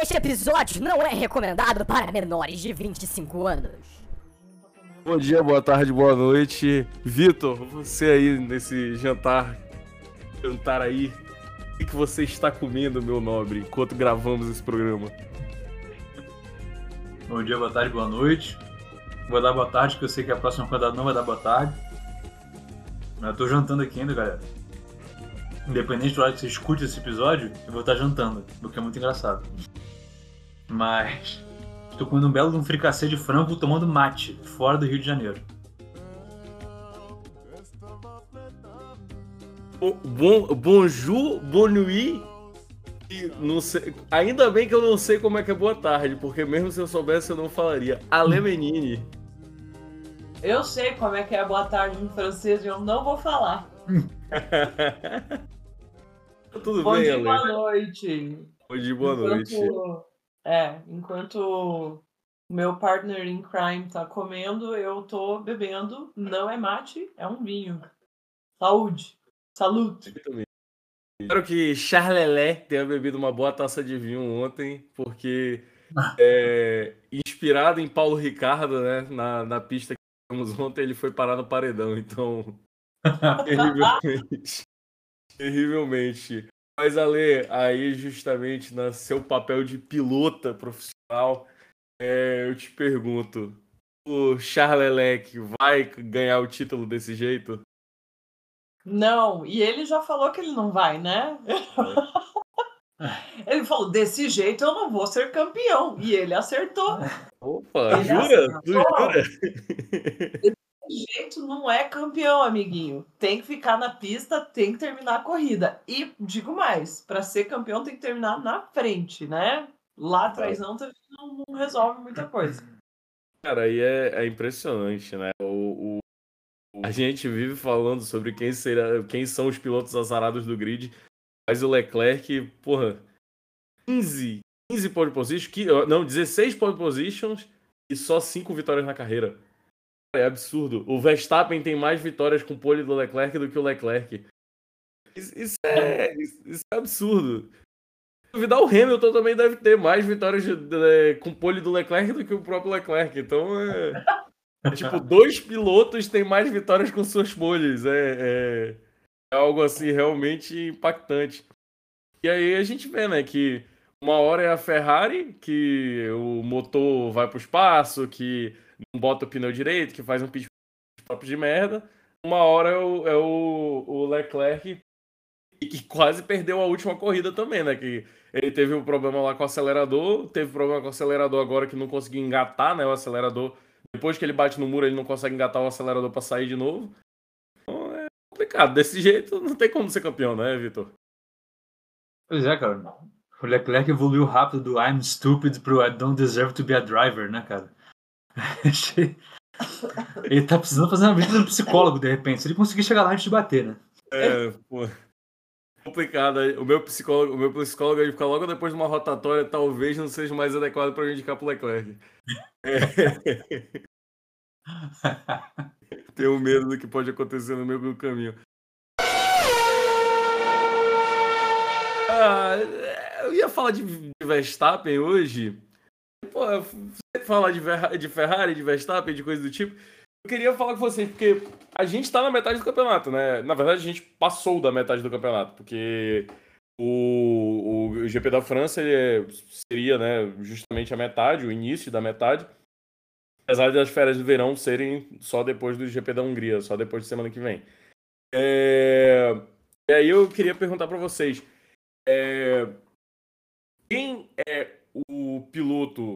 Este episódio não é recomendado para menores de 25 anos. Bom dia, boa tarde, boa noite. Vitor, você aí nesse jantar, jantar aí, o que você está comendo, meu nobre, enquanto gravamos esse programa? Bom dia, boa tarde, boa noite. Vou dar boa tarde, porque eu sei que a próxima rodada não vai dar boa tarde. Mas eu tô jantando aqui ainda, galera. Independente do hora que você escute esse episódio, eu vou estar jantando, o que é muito engraçado. Mas. Estou comendo um belo de um fricassê de frango tomando mate, fora do Rio de Janeiro. Bon, bonjour, bon nuit. E não sei, ainda bem que eu não sei como é que é boa tarde, porque mesmo se eu soubesse eu não falaria. Ale Menini. Eu sei como é que é boa tarde em francês e eu não vou falar. Tudo Bom bem, dia, Ale? boa noite. Bom dia, boa Enquanto- noite. É, enquanto o meu partner in crime tá comendo, eu tô bebendo. Não é mate, é um vinho. Saúde. Salute. Espero que Charlelé tenha bebido uma boa taça de vinho ontem, porque é, inspirado em Paulo Ricardo, né, na, na pista que fomos ontem, ele foi parar no paredão, então terrivelmente, terrivelmente. Mas Ale, aí justamente no seu papel de pilota profissional, é, eu te pergunto, o Charlelec vai ganhar o título desse jeito? Não, e ele já falou que ele não vai, né? ele falou: desse jeito eu não vou ser campeão. E ele acertou. Opa, Ele jura? Tu acertou. jura? Jeito não é campeão, amiguinho. Tem que ficar na pista, tem que terminar a corrida. E digo mais: para ser campeão tem que terminar na frente, né? Lá atrás não, não, resolve muita coisa. Cara, aí é, é impressionante, né? O, o- a gente vive falando sobre quem, será, quem são os pilotos azarados do grid, mas o Leclerc, porra, 15, 15 pole positions, não, 16 pole positions e só 5 vitórias na carreira. É absurdo. O Verstappen tem mais vitórias com pole do Leclerc do que o Leclerc. Isso, isso é, isso, é absurdo. Duvidar, o Hamilton também deve ter mais vitórias de- de- com pole do Leclerc do que o próprio Leclerc. Então é. é tipo, dois pilotos têm mais vitórias com suas poles. É, é, é algo assim realmente impactante. E aí a gente vê, né, que uma hora é a Ferrari, que o motor vai pro espaço, que não bota o pneu direito, que faz um pit stop de merda. Uma hora é o, é o, o Leclerc que quase perdeu a última corrida também, né? Que ele teve um problema lá com o acelerador, teve problema com o acelerador agora que não conseguiu engatar, né? O acelerador. Depois que ele bate no muro, ele não consegue engatar o acelerador pra sair de novo. Então é complicado. Desse jeito não tem como ser campeão, né, Vitor? Pois é, cara. O Leclerc evoluiu rápido do I'm stupid pro I don't deserve to be a driver, né, cara? Ele tá precisando fazer uma visita no psicólogo, de repente. Se ele conseguir chegar lá antes de bater, né? É, pô. Complicado. O meu psicólogo, o meu psicólogo ele fica logo depois de uma rotatória, talvez não seja mais adequado para indicar pro Leclerc. É. Tenho medo do que pode acontecer no meio do caminho. Ah, eu ia falar de Verstappen hoje. Pô, você falar de Ferrari, de Verstappen, de coisa do tipo. Eu queria falar com vocês, porque a gente tá na metade do campeonato, né? Na verdade, a gente passou da metade do campeonato, porque o, o GP da França é- seria né, justamente a metade, o início da metade. Apesar das férias do verão serem só depois do GP da Hungria, só depois de semana que vem. É, E aí eu queria perguntar pra vocês: é, quem é o piloto?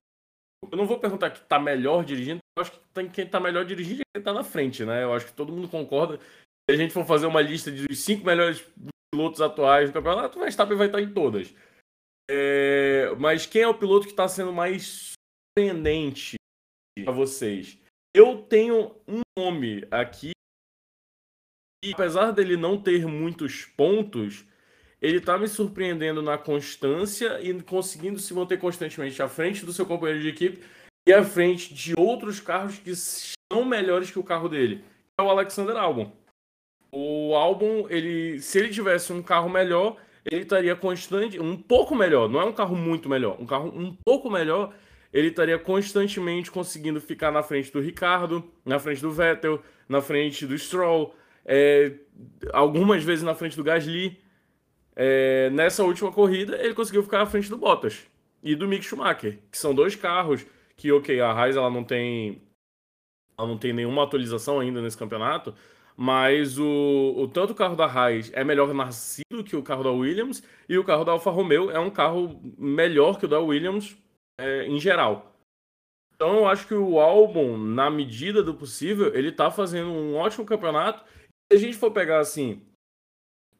Eu não vou perguntar que tá melhor dirigindo, eu acho que tem quem tá melhor dirigindo é quem tá na frente, né? Eu acho que todo mundo concorda. Se a gente for fazer uma lista dos cinco melhores pilotos atuais do campeonato, o Verstappen vai estar em todas. É, Mas quem é o piloto que está sendo mais surpreendente para vocês? Eu tenho um nome aqui e apesar dele não ter muitos pontos, ele tá me surpreendendo na constância e conseguindo se manter constantemente à frente do seu companheiro de equipe e à frente de outros carros que são melhores que o carro dele. É o Alexander Albon. O Albon, ele, se ele tivesse um carro melhor, ele estaria constante, um pouco melhor, não é um carro muito melhor, um carro um pouco melhor, ele estaria constantemente conseguindo ficar na frente do Ricardo, na frente do Vettel, na frente do Stroll, é, algumas vezes na frente do Gasly. É, nessa última corrida, ele conseguiu ficar na frente do Bottas e do Mick Schumacher, que são dois carros que, ok, a Haas ela não tem, ela não tem nenhuma atualização ainda nesse campeonato, mas o, o tanto o carro da Haas é melhor nascido que o carro da Williams e o carro da Alfa Romeo é um carro melhor que o da Williams é, em geral. Então eu acho que o Albon, na medida do possível, ele tá fazendo um ótimo campeonato. Se a gente for pegar assim,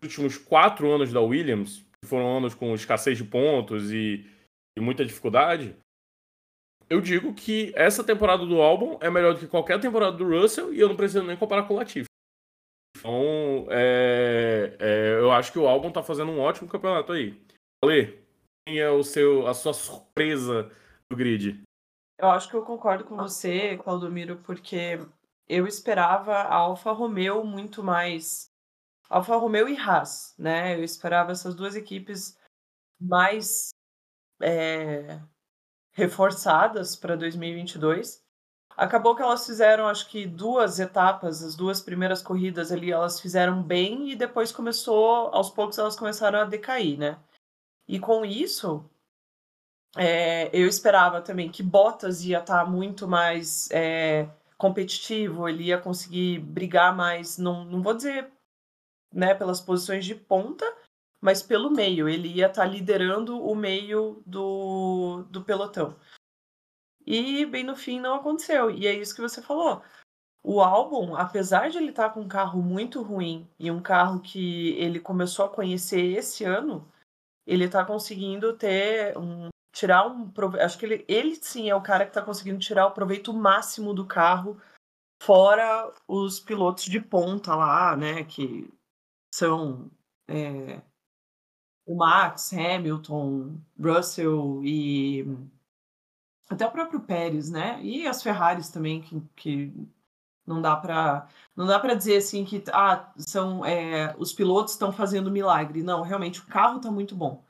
últimos quatro anos da Williams, que foram anos com escassez de pontos e, e muita dificuldade, eu digo que essa temporada do Albon é melhor do que qualquer temporada do Russell e eu não preciso nem comparar com o Latifi. Então, é, é, eu acho que o Albon tá fazendo um ótimo campeonato aí. Ale, quem é o seu, a sua surpresa do grid? Eu acho que eu concordo com você, Claudomiro, porque eu esperava a Alfa Romeo muito mais. Alfa Romeo e Haas, né? Eu esperava essas duas equipes mais é, reforçadas para 2022. Acabou que elas fizeram, acho que duas etapas, as duas primeiras corridas ali, elas fizeram bem e depois começou, aos poucos elas começaram a decair, né? E com isso, é, eu esperava também que Bottas ia estar tá muito mais é, competitivo, ele ia conseguir brigar mais, não, não vou dizer né, pelas posições de ponta, mas pelo meio, ele ia estar tá liderando o meio do, do pelotão. E bem no fim não aconteceu. E é isso que você falou. O álbum, apesar de ele estar tá com um carro muito ruim e um carro que ele começou a conhecer esse ano, ele está conseguindo ter um tirar um. Acho que ele, ele sim é o cara que está conseguindo tirar o proveito máximo do carro, fora os pilotos de ponta lá, né? Que são é, o Max, Hamilton, Russell e até o próprio Pérez, né? E as Ferraris também, que, que não dá para não dá para dizer assim que ah, são é, os pilotos estão fazendo milagre. Não, realmente o carro está muito bom.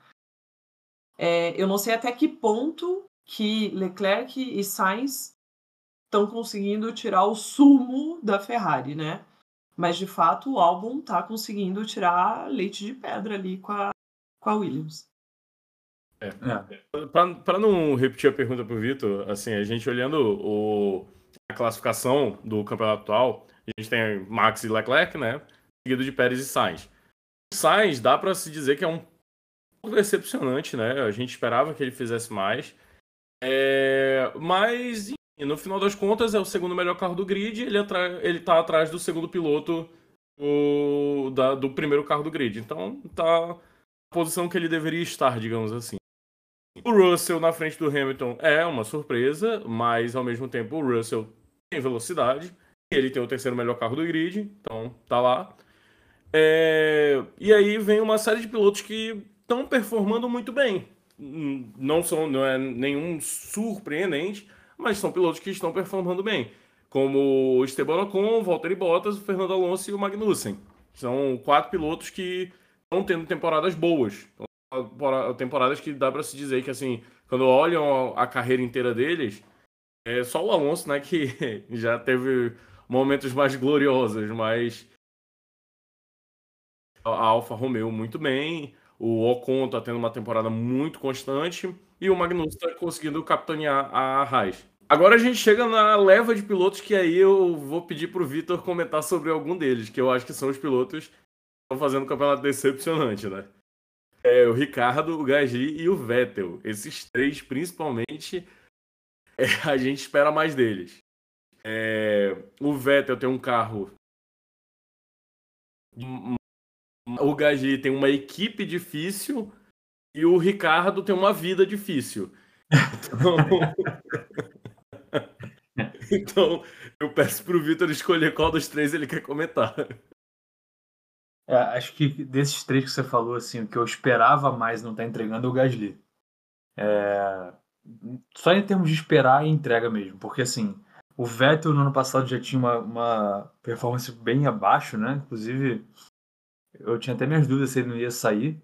É, eu não sei até que ponto que Leclerc e Sainz estão conseguindo tirar o sumo da Ferrari, né? Mas de fato o álbum está conseguindo tirar leite de pedra ali com a, com a Williams. É. É. Para não repetir a pergunta para o Vitor, assim, a gente olhando o, a classificação do campeonato atual, a gente tem Max e Leclerc, né? Seguido de Pérez e Sainz. O Sainz dá para se dizer que é um pouco decepcionante, né? A gente esperava que ele fizesse mais. É... Mas, no final das contas, é o segundo melhor carro do grid. Ele, ele tá atrás do segundo piloto do... Da... do primeiro carro do grid. Então, tá na posição que ele deveria estar, digamos assim. O Russell na frente do Hamilton é uma surpresa, mas ao mesmo tempo o Russell tem velocidade. Ele tem o terceiro melhor carro do grid, então tá lá. É... E aí vem uma série de pilotos que estão performando muito bem. Não são não é nenhum surpreendente, mas são pilotos que estão performando bem. Como Esteban Ocon, Valtteri Bottas, Fernando Alonso e o Magnussen. São quatro pilotos que estão tendo temporadas boas. Então, temporadas que dá para se dizer que, assim, quando olham a carreira inteira deles, é só o Alonso, né, que já teve momentos mais gloriosos, mas a Alfa Romeo muito bem, o Ocon tá tendo uma temporada muito constante e o Magnussen tá conseguindo capitanear a Haas. Agora a gente chega na leva de pilotos que aí eu vou pedir pro Vitor comentar sobre algum deles, que eu acho que são os pilotos que estão fazendo um campeonato decepcionante, né? É, o Ricardo, o Gasly e o Vettel. Esses três, principalmente, é, a gente espera mais deles. É, o Vettel tem um carro. O Gasly tem uma equipe difícil e o Ricardo tem uma vida difícil. Então, então eu peço pro Vitor escolher qual dos três ele quer comentar. É, acho que desses três que você falou, assim, o que eu esperava mais não tá entregando é o Gasly. É... Só em termos de esperar e entrega mesmo, porque assim, o Vettel no ano passado já tinha uma, uma performance bem abaixo, né? Inclusive, eu tinha até minhas dúvidas se ele não ia sair.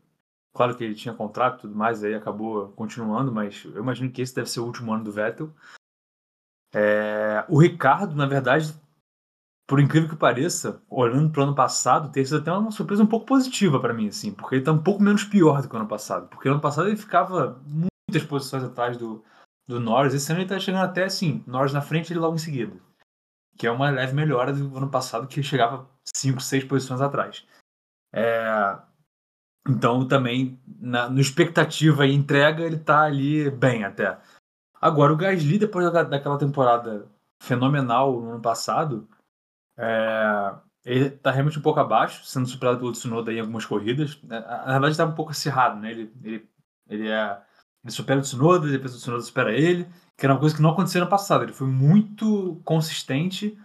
Claro que ele tinha contrato e tudo mais, aí acabou continuando, mas eu imagino que esse deve ser o último ano do Vettel. É, o Ricardo, na verdade, por incrível que pareça, olhando para o ano passado, sido até uma surpresa um pouco positiva para mim, assim, porque ele está um pouco menos pior do que o ano passado. Porque ano passado ele ficava muitas posições atrás do, do Norris, esse ano ele está chegando até assim, Norris na frente e ele logo em seguida. Que é uma leve melhora do ano passado, que chegava 5, 6 posições atrás. É, então também, na, no expectativa e entrega, ele está ali bem até. Agora, o Gasly, depois da, daquela temporada fenomenal no ano passado, é, ele está realmente um pouco abaixo, sendo superado pelo Tsunoda em algumas corridas. É, na verdade, estava um pouco acirrado, né? Ele, ele, ele, é, ele supera o Tsunoda, depois o Tsunoda supera ele, que era uma coisa que não aconteceu no passado. Ele foi muito consistente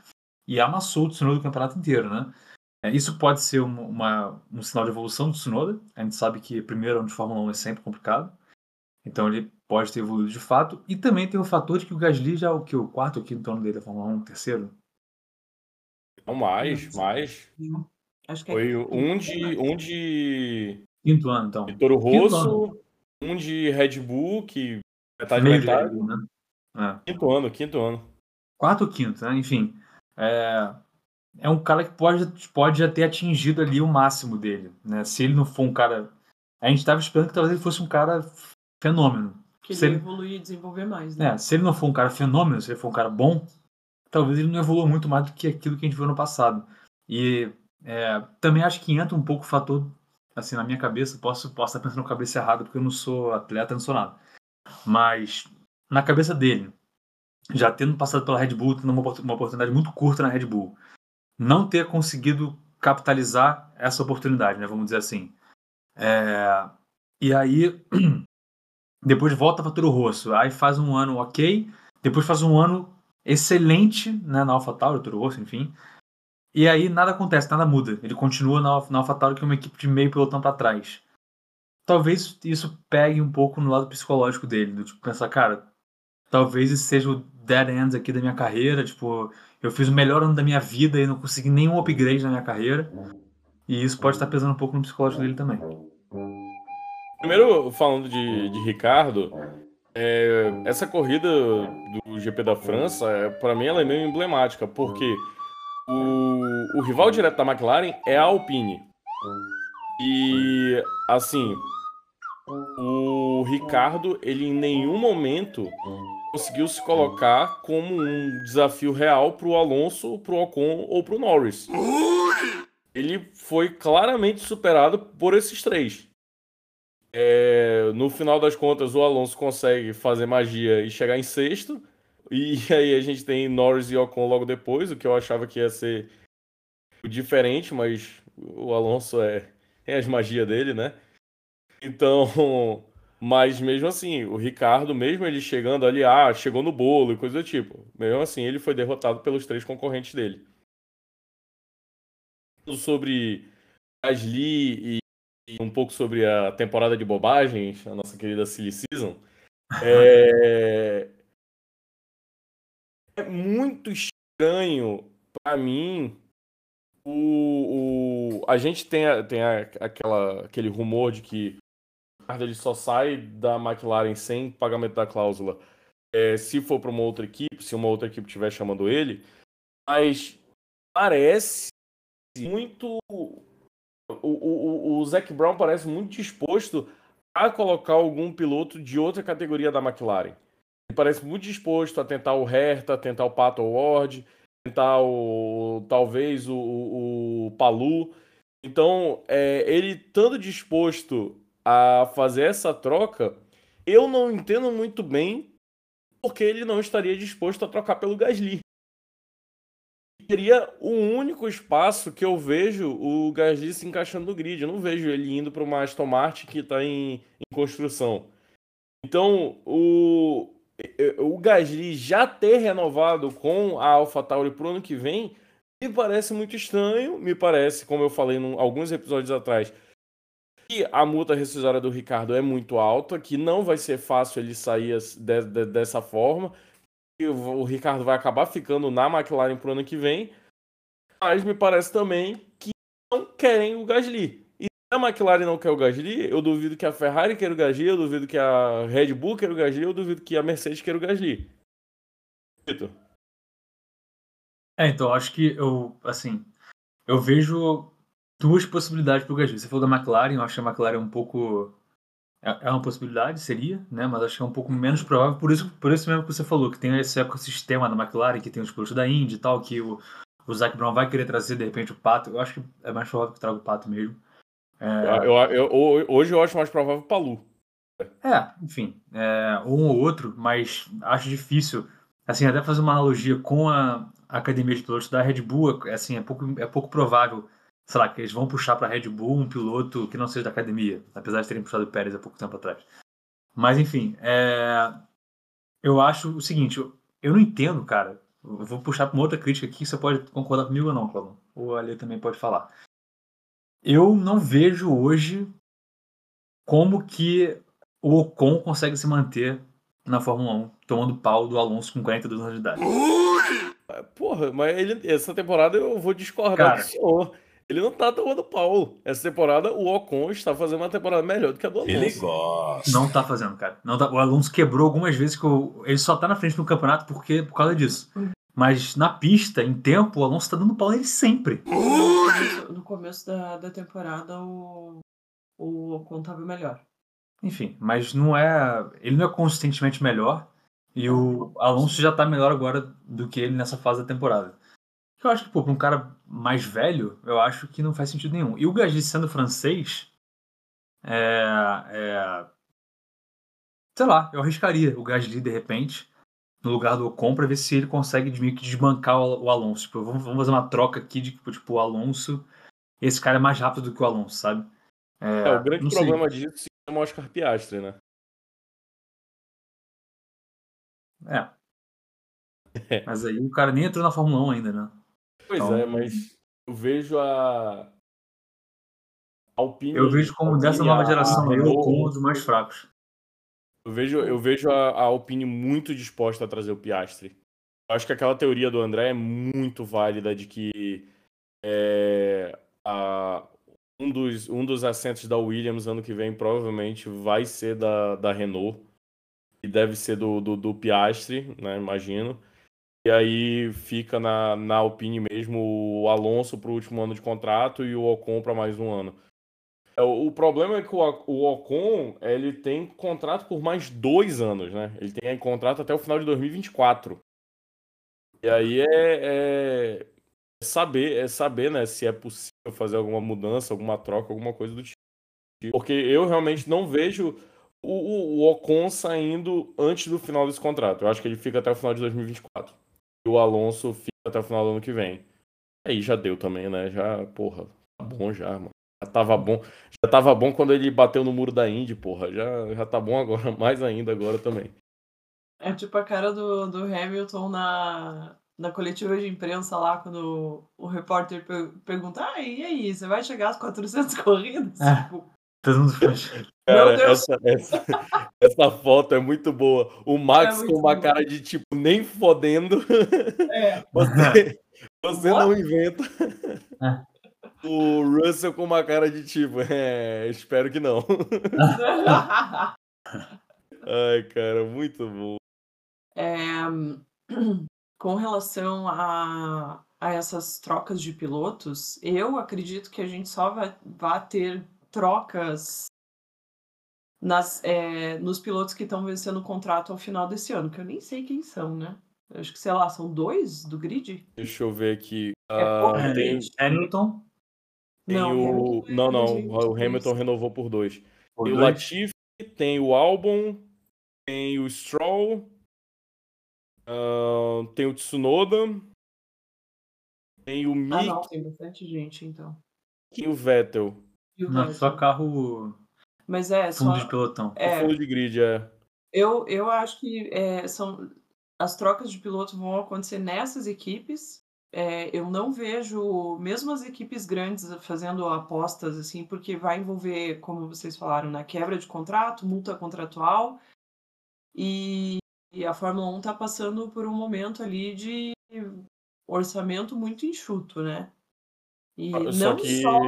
e amassou o Tsunoda o campeonato inteiro, né? É, isso pode ser uma, uma, um sinal de evolução do Tsunoda. A gente sabe que primeiro ano de Fórmula 1 é sempre complicado. Então ele pode ter evoluído de fato. E também tem o fator de que o Gasly já é o que? O quarto ou quinto ano dele da Fórmula 1, terceiro? Não, mais, mais. Acho que Foi é... um de. Um de. Quinto ano, então. de Toro Quinto Rosso, um de Red Bull, que metade Meio de metade. Red Bull, né? É. Quinto ano, quinto ano. Quarto ou quinto, né? Enfim. É, é um cara que pode, pode já ter atingido ali o máximo dele. Né? Se ele não for um cara. A gente estava esperando que talvez ele fosse um cara fenômeno. Que se ele evoluir e desenvolver mais, né? É, se ele não for um cara fenômeno, se ele for um cara bom, talvez ele não evolua muito mais do que aquilo que a gente viu no passado. E é, também acho que entra um pouco o fator, assim, na minha cabeça, posso, posso estar pensando com a cabeça errada, porque eu não sou atleta, não sou nada. Mas, na cabeça dele, já tendo passado pela Red Bull, tendo uma, uma oportunidade muito curta na Red Bull, não ter conseguido capitalizar essa oportunidade, né, vamos dizer assim. É, e aí, depois volta para Toro Rosso, aí faz um ano ok, depois faz um ano excelente né, na AlphaTauri, Toro Rosso, enfim. E aí nada acontece, nada muda. Ele continua na, na AlphaTauri que é uma equipe de meio pelotão para trás. Talvez isso pegue um pouco no lado psicológico dele, do tipo pensar, cara, talvez esse seja o dead end aqui da minha carreira, tipo, eu fiz o melhor ano da minha vida e não consegui nenhum upgrade na minha carreira. E isso pode estar pesando um pouco no psicológico dele também. Primeiro, falando de, de Ricardo, é, essa corrida do GP da França, é, para mim, ela é meio emblemática, porque o, o rival direto da McLaren é a Alpine. E, assim, o Ricardo, ele em nenhum momento conseguiu se colocar como um desafio real para o Alonso, para o Ocon ou para o Norris. Ele foi claramente superado por esses três. É, no final das contas, o Alonso consegue fazer magia e chegar em sexto. E aí a gente tem Norris e Ocon logo depois, o que eu achava que ia ser diferente, mas o Alonso é, é as magias dele, né? Então, mas mesmo assim, o Ricardo, mesmo ele chegando ali, ah, chegou no bolo e coisa do tipo, mesmo assim ele foi derrotado pelos três concorrentes dele. Sobre Gasly um pouco sobre a temporada de bobagens, a nossa querida Silly Season, é, é muito estranho para mim o, o, a gente tem, a- tem a- aquela, aquele rumor de que ele só sai da McLaren sem pagamento da cláusula. É, se for para uma outra equipe, se uma outra equipe estiver chamando ele, mas parece muito o, o, o Zac Brown parece muito disposto a colocar algum piloto de outra categoria da McLaren. Ele parece muito disposto a tentar o Herta, tentar o Pato Ward, tentar o talvez o, o, o Palu. Então, é, ele estando disposto a fazer essa troca, eu não entendo muito bem porque ele não estaria disposto a trocar pelo Gasly seria o único espaço que eu vejo o Gasly se encaixando no grid. Eu não vejo ele indo para uma Aston Martin que está em, em construção. Então, o, o Gasly já ter renovado com a AlphaTauri para o ano que vem me parece muito estranho. Me parece, como eu falei em alguns episódios atrás, que a multa rescisória do Ricardo é muito alta, que não vai ser fácil ele sair de- de- dessa forma que o o Ricardo vai acabar ficando na McLaren pro ano que vem, mas me parece também que não querem o Gasly. E a McLaren não quer o Gasly, eu duvido que a Ferrari queira o Gasly, eu duvido que a Red Bull queira o Gasly, eu duvido que a Mercedes queira o Gasly. Vitor. É, então, acho que eu, assim, eu vejo duas possibilidades pro Gasly. Você falou da McLaren, eu acho que a McLaren é um pouco. É é uma possibilidade, seria, né? Mas acho que é um pouco menos provável. Por isso, por isso mesmo que você falou, que tem esse ecossistema da McLaren, que tem os pilotos da Indy e tal, que o, o Zac Brown vai querer trazer de repente o Pato. Eu acho que é mais provável que traga o Pato mesmo. É, Eu- eu- eu- hoje eu acho mais provável o Palu. É, enfim, é, um ou outro, mas acho difícil, assim, até fazer uma analogia com a academia de pilotos da Red Bull, assim, é pouco, é pouco provável, sei lá, que eles vão puxar para a Red Bull um piloto que não seja da academia, apesar de terem puxado o Pérez há pouco tempo atrás. Mas, enfim, é, eu acho o seguinte, eu, não entendo, cara, eu vou puxar para uma outra crítica aqui, você pode concordar comigo ou não, Cláudio? Ou ali também pode falar. Eu não vejo hoje como que o Ocon consegue se manter na Fórmula 1, tomando pau do Alonso com 42 anos de idade. Porra, mas ele, essa temporada eu vou discordar Cara. do senhor. Ele não tá tomando pau. Essa temporada o Ocon está fazendo uma temporada melhor do que a do Alonso. Ele gosta. Não tá fazendo, cara. Não tá- o Alonso quebrou algumas vezes que o- ele só tá na frente no campeonato porque, por causa disso. Mas na pista, em tempo, o Alonso tá dando pau nele sempre. No começo, no começo da, da temporada, o, o Ocon tava melhor. Enfim, mas não é. Ele não é consistentemente melhor. E o Alonso já tá melhor agora do que ele nessa fase da temporada. Eu acho que, pô, pra um cara mais velho, eu acho que não faz sentido nenhum. E o Gasly sendo francês, é, é- Sei lá, eu arriscaria o Gasly de repente, no lugar do Ocon, pra ver se ele consegue meio que desbancar o, o Alonso. Tipo, vamos, fazer uma troca aqui de tipo, tipo, o Alonso. Esse cara é mais rápido do que o Alonso, sabe? É, o grande não sei. problema disso se chama Oscar Piastri, né? É. Mas aí o cara nem entrou na Fórmula 1 ainda, né? Pois Então- é, mas eu vejo a. Alpine. Eu vejo como dessa nova geração eu Renault, com um dos mais fracos. Eu vejo, eu vejo a, a Alpine muito disposta a trazer o Piastri. Eu acho que aquela teoria do André é muito válida de que é, a- um, dos, um dos assentos da Williams ano que vem provavelmente vai ser da, da Renault. E deve ser do, do, do Piastri, né? Imagino. E aí fica na, na Alpine mesmo o Alonso para o último ano de contrato e o Ocon para mais um ano. É, O o problema é que o O- Ocon ele tem contrato por mais dois anos, né? Ele tem contrato até o final de 2024. E aí é, é saber, é saber, né, se é possível fazer alguma mudança, alguma troca, alguma coisa do tipo. Porque eu realmente não vejo o, o, o Ocon saindo antes do final desse contrato. Eu acho que ele fica até o final de 2024. E o Alonso fica até o final do ano que vem. Aí já deu também, né? Já, porra, tá bom já, mano. Já tava bom. Já tava bom quando ele bateu no muro da Indy, porra. Já, já tá bom agora, mais ainda agora também. É tipo a cara do, do Hamilton na, na coletiva de imprensa lá, quando o, o repórter per- pergunta: Ah, e aí, você vai chegar às 400 corridas? É. Tipo, Todo mundo Cara, essa, essa, essa foto é muito boa. O Max É com uma boa. cara de tipo, nem fodendo. é. Você, você What? não inventa. É. O Russell com uma cara de tipo, é, espero que não. Ai, cara, muito bom. É, com relação a, a essas trocas de pilotos, eu acredito que a gente só vai, vai ter trocas nas, é, nos pilotos que estão vencendo o contrato ao final desse ano, que eu nem sei quem são, né? Eu acho que, sei lá, são dois do grid? Deixa eu ver aqui. É Ah, pouca tem. Hamilton, tem Não, o. Hamilton é Não, não. O dois. Hamilton renovou por dois. por Tem o dois. Latifi, tem o Albon, tem o Stroll, ah, tem o Tsunoda, tem o Ah, Mick não, tem bastante gente, então. e o Vettel. E o Não, resto? só carro Mas é, só, fundo de pelotão. O é, fundo de grid, é. Eu, eu acho que é, são as trocas de piloto vão acontecer nessas equipes. É, eu não vejo, mesmo as equipes grandes fazendo apostas assim, porque vai envolver, como vocês falaram, na quebra de contrato, multa contratual, e, e a Fórmula 1 está passando por um momento ali de orçamento muito enxuto, né? E Só não que. só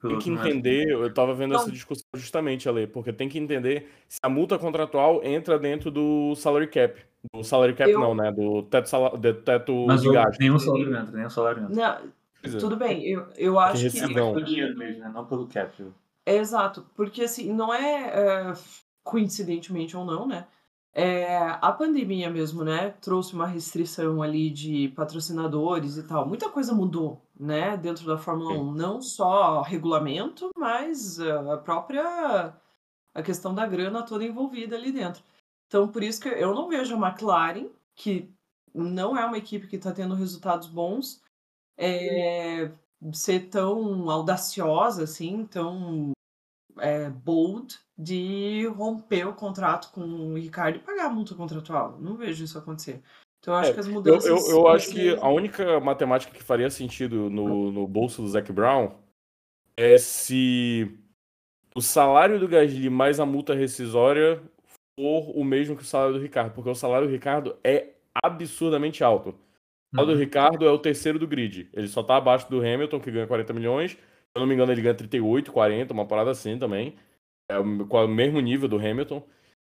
Tem que entender, eu tava vendo Não. essa discussão justamente, Ale, porque tem que entender se a multa contratual entra dentro do salary cap. Do salary cap Eu- não, né? Do teto, sala- do teto Mas de gasto. nenhum salário entra, nenhum salário entra. Não, é. tudo bem, eu, eu acho que. rescisão. Pelo dinheiro mesmo, né? Não pelo cap. É exato, porque assim, não é, é, coincidentemente ou não, né? É, a pandemia mesmo, né, trouxe uma restrição ali de patrocinadores e tal. Muita coisa mudou, né, dentro da Fórmula 1. Não só regulamento, mas ah, a própria a questão da grana toda envolvida ali dentro. Então, por isso que eu não vejo a McLaren, que não é uma equipe que está tendo resultados bons, é, ser tão audaciosa, assim, tão é, bold de romper o contrato com o Ricardo e pagar a multa contratual. Não vejo isso acontecer. Então, eu acho É, que as Eu, mudanças. eu, eu vão acho que a única matemática que faria sentido no, no bolso do Zac Brown é se o salário do Gasly mais a multa rescisória for o mesmo que o salário do Ricardo, porque o salário do Ricardo é absurdamente alto. O salário do Ricardo é o terceiro do grid. Ele só tá abaixo do Hamilton, que ganha 40 milhões. Se eu não me engano, ele ganha 38, 40, uma parada assim também. É o com o mesmo nível do Hamilton.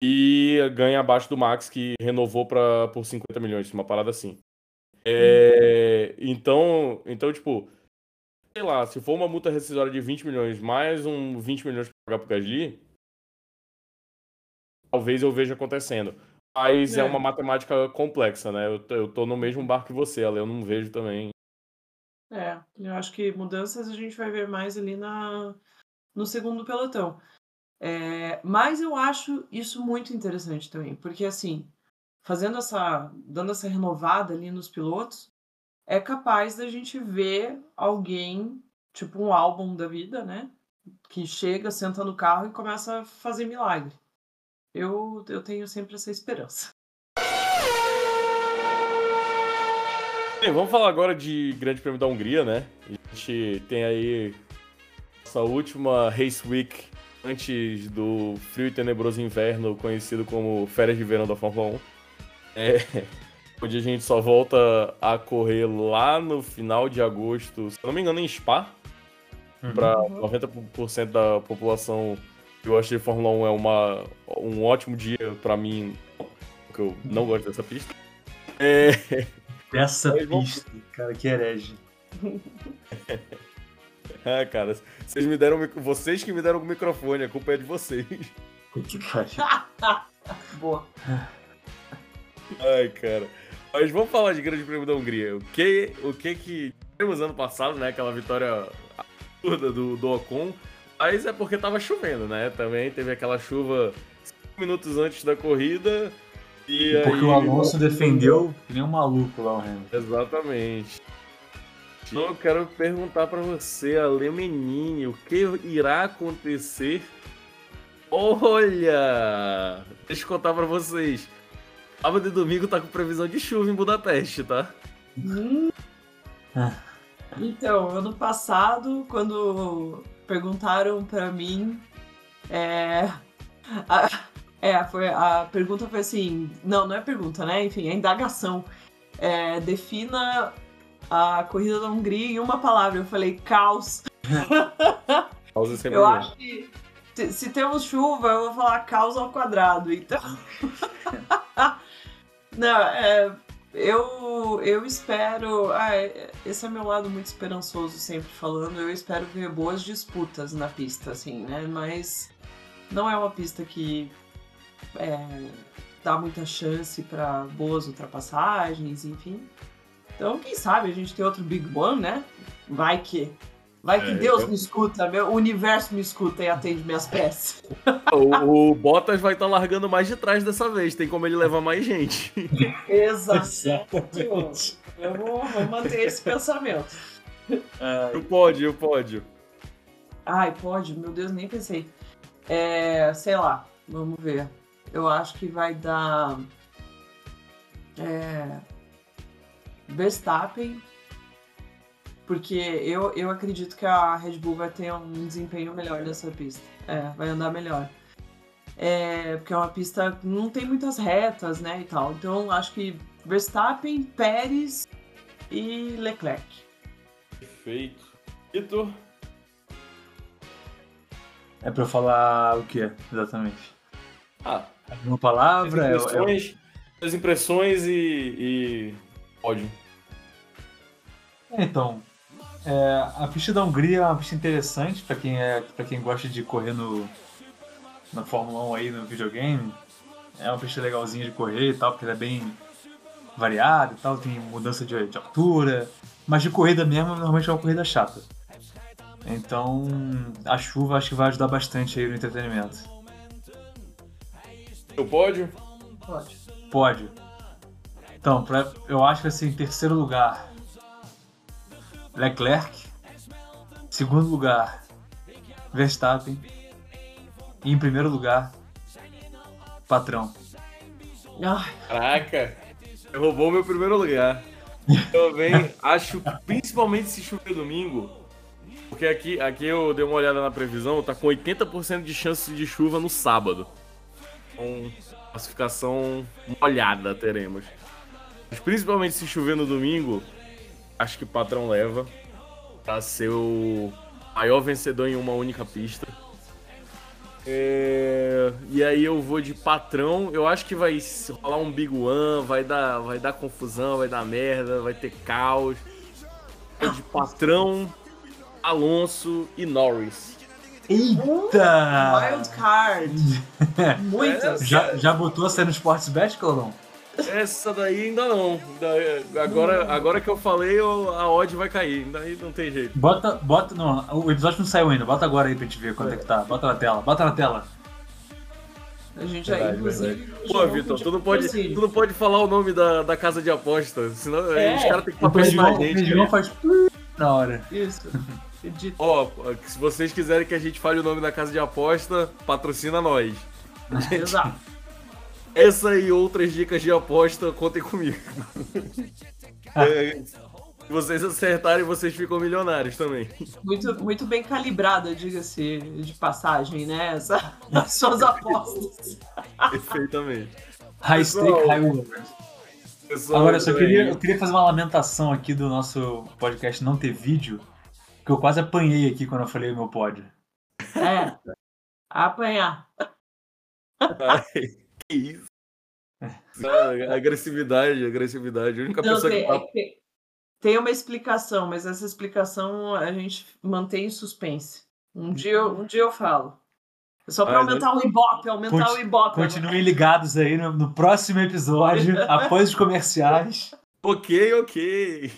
E ganha abaixo do Max, que renovou pra, por 50 milhões, uma parada assim. É, então, então, tipo, sei lá, se for uma multa rescisória de 20 milhões mais um 20 milhões pra pagar pro Gasly, talvez eu veja acontecendo. Mas é, É. uma matemática complexa, né? Eu, tô- eu tô no mesmo barco que você, Ale, eu não vejo também. É, eu acho que mudanças a gente vai ver mais ali na, no segundo pelotão. É, mas eu acho isso muito interessante também, porque assim, fazendo essa, dando essa renovada ali nos pilotos, é capaz da gente ver alguém, tipo um álbum da vida, né? Que chega, senta no carro e começa a fazer milagre. Eu, eu tenho sempre essa esperança. Bem, vamos falar agora de Grande Prêmio da Hungria, né? A gente tem aí essa última Race Week antes do frio e tenebroso inverno, conhecido como férias de verão da Fórmula 1. É, onde a gente só volta a correr lá no final de agosto, se não me engano, em Spa, Uhum. para 90% da população que gosta de Fórmula 1 é uma, um ótimo dia para mim, porque eu não gosto dessa pista. É, Essa pista, cara, que herege. Ah, cara, vocês me deram, vocês que me deram o microfone, a culpa é de vocês. Que. Boa. Ai, cara. Mas vamos falar de Grande Prêmio da Hungria. O que, o que que tivemos ano passado, né? Aquela vitória absurda do, do Ocon. Mas é porque tava chovendo, né? Também teve aquela chuva cinco minutos antes da corrida. E Porque aí... o Alonso defendeu que nem um maluco lá o Hamilton. Exatamente. Então eu quero perguntar pra você, Ale Menini, o que irá acontecer? Olha! Deixa eu contar pra vocês. Sábado e domingo tá com previsão de chuva em Budapeste, tá? Então, ano passado, quando perguntaram pra mim, é, a, é, foi, a pergunta foi assim, não, não é pergunta, né? Enfim, é indagação. É, defina a corrida da Hungria em uma palavra. Eu falei caos. Causa sempre Eu acho que te- se temos chuva, eu vou falar caos ao quadrado. Então, não, é, eu, eu espero. Ah, é- esse é meu lado muito esperançoso, sempre falando. Eu espero ver boas disputas na pista, assim, né? Mas não é uma pista que é, dá muita chance para boas ultrapassagens, enfim. Então, quem sabe a gente tem outro Big One, né? Vai que. Vai que É, Deus eu- me escuta, meu, o universo me escuta e atende minhas preces. O, o Bottas vai estar largando mais de trás dessa vez, tem como ele levar mais gente. Exato. Exatamente. Eu vou, vou manter esse pensamento. Ah, O pódio, o pódio. Ai, pode, meu Deus, nem pensei. É, sei lá, vamos ver. Eu acho que vai dar. É, Verstappen. Porque eu, eu acredito que a Red Bull vai ter um desempenho melhor nessa pista. É, vai andar melhor. É, porque é uma pista que não tem muitas retas, né, e tal. Então, acho que Verstappen, Pérez e Leclerc. Perfeito. Vitor? É pra eu falar o que exatamente? Ah, Uma palavra? É, as impressões, as impressões e, e ódio. é- então, é, a pista da Hungria é uma pista interessante pra quem, é, pra quem gosta de correr no, na Fórmula 1 aí no videogame. É uma pista legalzinha de correr e tal, porque ela é bem variada e tal, tem mudança de, de altura. Mas de corrida mesmo, normalmente é uma corrida chata. Então, a chuva acho que vai ajudar bastante aí no entretenimento. Eu pódio? Pode. Pode. Então, pra, eu acho que assim, em terceiro lugar, Leclerc. Segundo lugar, Verstappen. E em primeiro lugar, Patrão. Caraca, roubou meu primeiro lugar. Eu também acho, principalmente se chover domingo, porque aqui, aqui eu dei uma olhada na previsão, tá com 80% de chance de chuva no sábado. Então, classificação molhada teremos. Mas principalmente se chover no domingo, acho que o patrão leva pra ser o maior vencedor em uma única pista. É, E aí eu vou de patrão. Eu acho que vai rolar um Big One, vai dar, vai dar confusão, vai dar merda, vai ter caos. Vou de patrão, Alonso e Norris. Eita! wild card. Muitas. Já, já botou você no Sportsbet, Claudão? Essa daí ainda não. Agora, agora que eu falei, a odd vai cair. Daí não tem jeito. Bota, bota, não, o episódio não saiu ainda, bota agora aí pra gente ver quanto é que tá. Bota na tela, bota na tela. A gente aí, inclusive. Pô, Vitor, tu não pode, tu não pode falar o nome da, da casa de aposta, senão É. os caras têm que O patrocinar a o gente. Perdigão né? faz na hora. Isso. Acredito. Ó, se vocês quiserem que a gente fale o nome da casa de aposta, patrocina nós. Exato. Essa e outras dicas de aposta, contem comigo. É, se vocês acertarem, vocês ficam milionários também. Muito, muito bem calibrada, diga-se de passagem, né? Essa, as suas apostas. Perfeitamente. High stake, high. Pessoal, Agora, eu só queria, eu queria fazer uma lamentação aqui do nosso podcast não ter vídeo, que eu quase apanhei aqui quando eu falei o meu pódio. É. Apanhar. Ai, que isso? Ah, agressividade, agressividade. A única Não, pessoa tem, que tá é que tem- tem uma explicação, mas essa explicação a gente mantém em suspense. Um dia, eu- um dia eu falo. É só pra Ah, aumentar o Ibope, aumentar Conti- o Ibope. Continuem ligados aí no, no próximo episódio, após os comerciais. Ok, ok.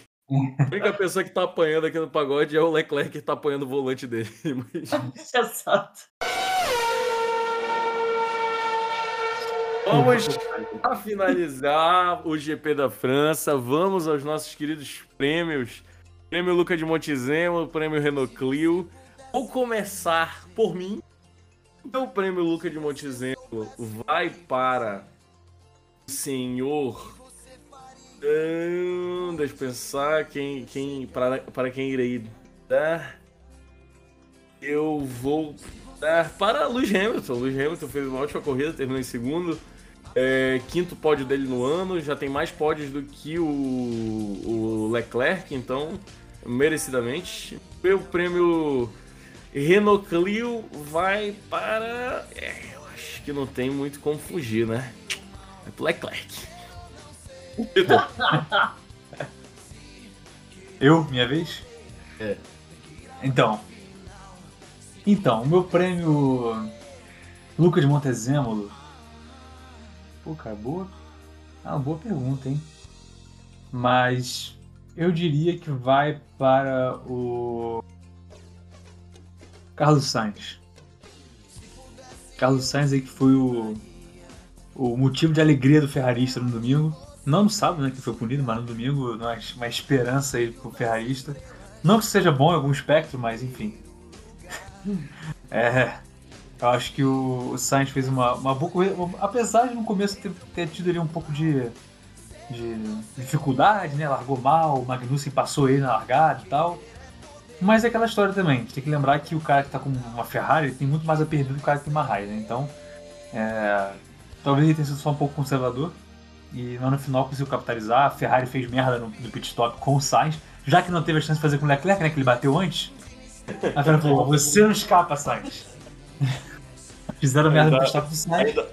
A única pessoa que tá apanhando aqui no pagode é o Leclerc que tá apanhando o volante dele. Mas Exato. Vamos Para finalizar o GP da França, vamos aos nossos queridos prêmios. Prêmio Luca de Montezemolo, prêmio Renault Clio. Vou começar por mim. Meu prêmio Luca de Montezemolo vai para o senhor. Hum, eu pensar quem, quem para, para quem irei dar. Eu vou dar para Lewis Hamilton. Lewis Hamilton fez uma ótima corrida, terminou em segundo. É, quinto pódio dele no ano, já tem mais pódios do que o, o Leclerc, então, merecidamente. Meu prêmio Renault Clio vai para. É, eu acho que não tem muito como fugir, né? É pro Leclerc. Eu, minha vez? É. Então. Então, o meu prêmio Luca de Montezemolo. Pô, cara, boa. Ah, boa pergunta, hein? Mas eu diria que vai para o Carlos Sainz. Carlos Sainz aí que foi o, o motivo de alegria do ferrarista no domingo. Não no sábado, né, que foi punido, mas no domingo uma, esperança aí pro ferrarista. Não que seja bom em algum espectro, mas enfim. É, eu acho que o, o Sainz fez uma, uma boa corrida, apesar de no começo ter, ter tido ali um pouco de, de dificuldade, né? Largou mal, o Magnussen passou ele na largada e tal. Mas é aquela história também, a gente tem que lembrar que o cara que tá com uma Ferrari tem muito mais a perder do que o cara que tem uma Rai, né? Então, é, talvez ele tenha sido só um pouco conservador. E no final conseguiu capitalizar. A Ferrari fez merda no, no pit stop com o Sainz, já que não teve a chance de fazer com o Leclerc, né? Que ele bateu antes. A Ferrari falou: Você não escapa, Sainz. Fizeram merda Ainda- no Verstappen sai. Ainda,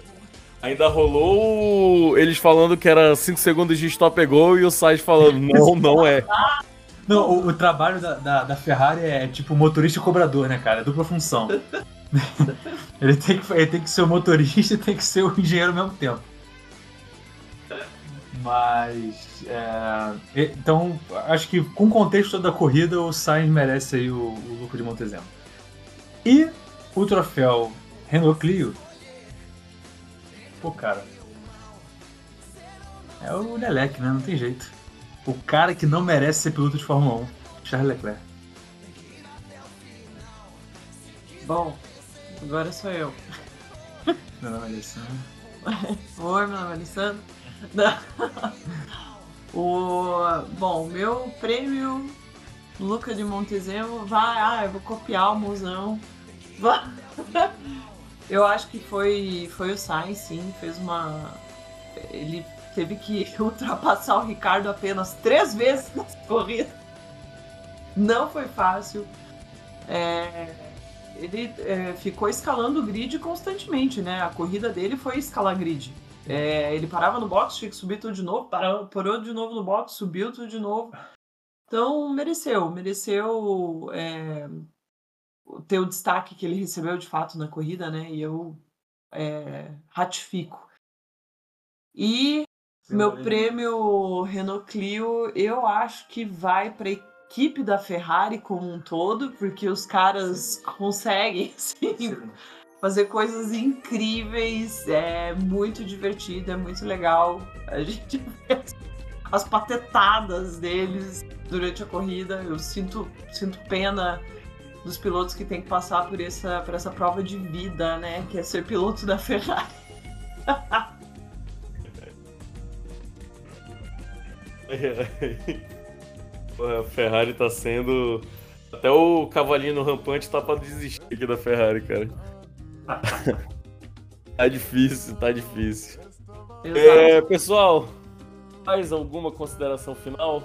ainda rolou eles falando que era 5 segundos de stop and go e o Sainz falando, não, não é. Não, o, o trabalho da, da, da Ferrari é tipo motorista e cobrador, né, cara? É dupla função. ele, tem que, ele tem que ser o motorista e tem que ser o engenheiro ao mesmo tempo. Mas. é, então, acho que com o contexto da corrida, o Sainz merece aí o, o lucro de Montezemolo. E o troféu Renault Clio. Pô, cara. É o Lelec, né? Não tem jeito. O cara que não merece ser piloto de Fórmula 1, Charles Leclerc. Bom, agora sou eu. Meu nome é Alessandro. Oi, meu nome é Alessandro. O, bom, meu prêmio Luca de Montezemolo vai. Ah, eu vou copiar o musão. Eu acho que foi, foi o Sainz, sim. Fez uma. Ele teve que ultrapassar o Ricardo apenas três vezes nessa corrida. Não foi fácil. É, ele é, ficou escalando o grid constantemente, né? A corrida dele foi escalar grid. É, ele parava no box, tinha que subir tudo de novo, parou, parou de novo no box, subiu tudo de novo. Então, mereceu, mereceu é, ter o destaque que ele recebeu de fato na corrida, né? E eu é, ratifico. E meu prêmio Renault Clio, eu acho que vai para equipe da Ferrari como um todo, porque os caras conseguem assim, fazer coisas incríveis, é muito divertido, é muito legal. A gente vê as patetadas deles durante a corrida. Eu sinto, sinto pena dos pilotos que têm que passar por essa, por essa prova de vida, né? Que é ser piloto da Ferrari. A Ferrari tá sendo. Até o cavalinho rampante tá pra desistir aqui da Ferrari, cara. Tá difícil, tá difícil. É, pessoal, mais alguma consideração final?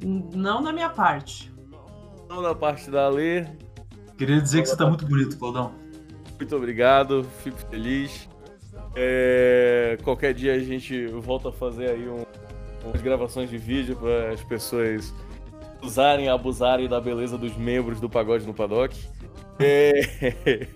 Não da minha parte. Não na parte da Alê. Queria dizer que você tá muito bonito, Claudão. Muito obrigado, fico feliz. É, qualquer dia a gente volta a fazer aí um- umas gravações de vídeo para as pessoas usarem e abusarem da beleza dos membros do Pagode no Paddock. É,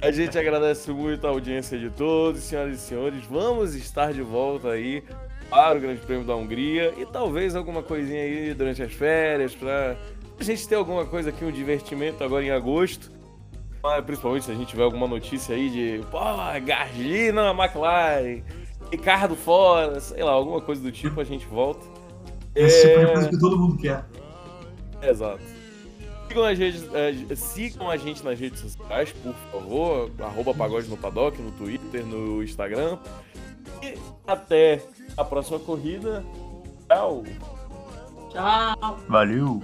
a gente agradece muito a audiência de todos, senhoras e senhores. Vamos estar de volta aí para o Grande Prêmio da Hungria e talvez alguma coisinha aí durante as férias para a gente ter alguma coisa aqui, um divertimento agora em agosto. Ah, Principalmente se a gente tiver alguma notícia aí de, pô, Gasly na McLaren, Ricardo fora, sei lá, alguma coisa do tipo, a gente volta. Esse tipo de É, coisa que todo mundo quer. Exato. Sigam, as redes, eh, sigam a gente nas redes sociais, por favor. Arroba Pagode no Paddock, no Twitter, no Instagram. E até a próxima corrida. Tchau! Tchau. Valeu!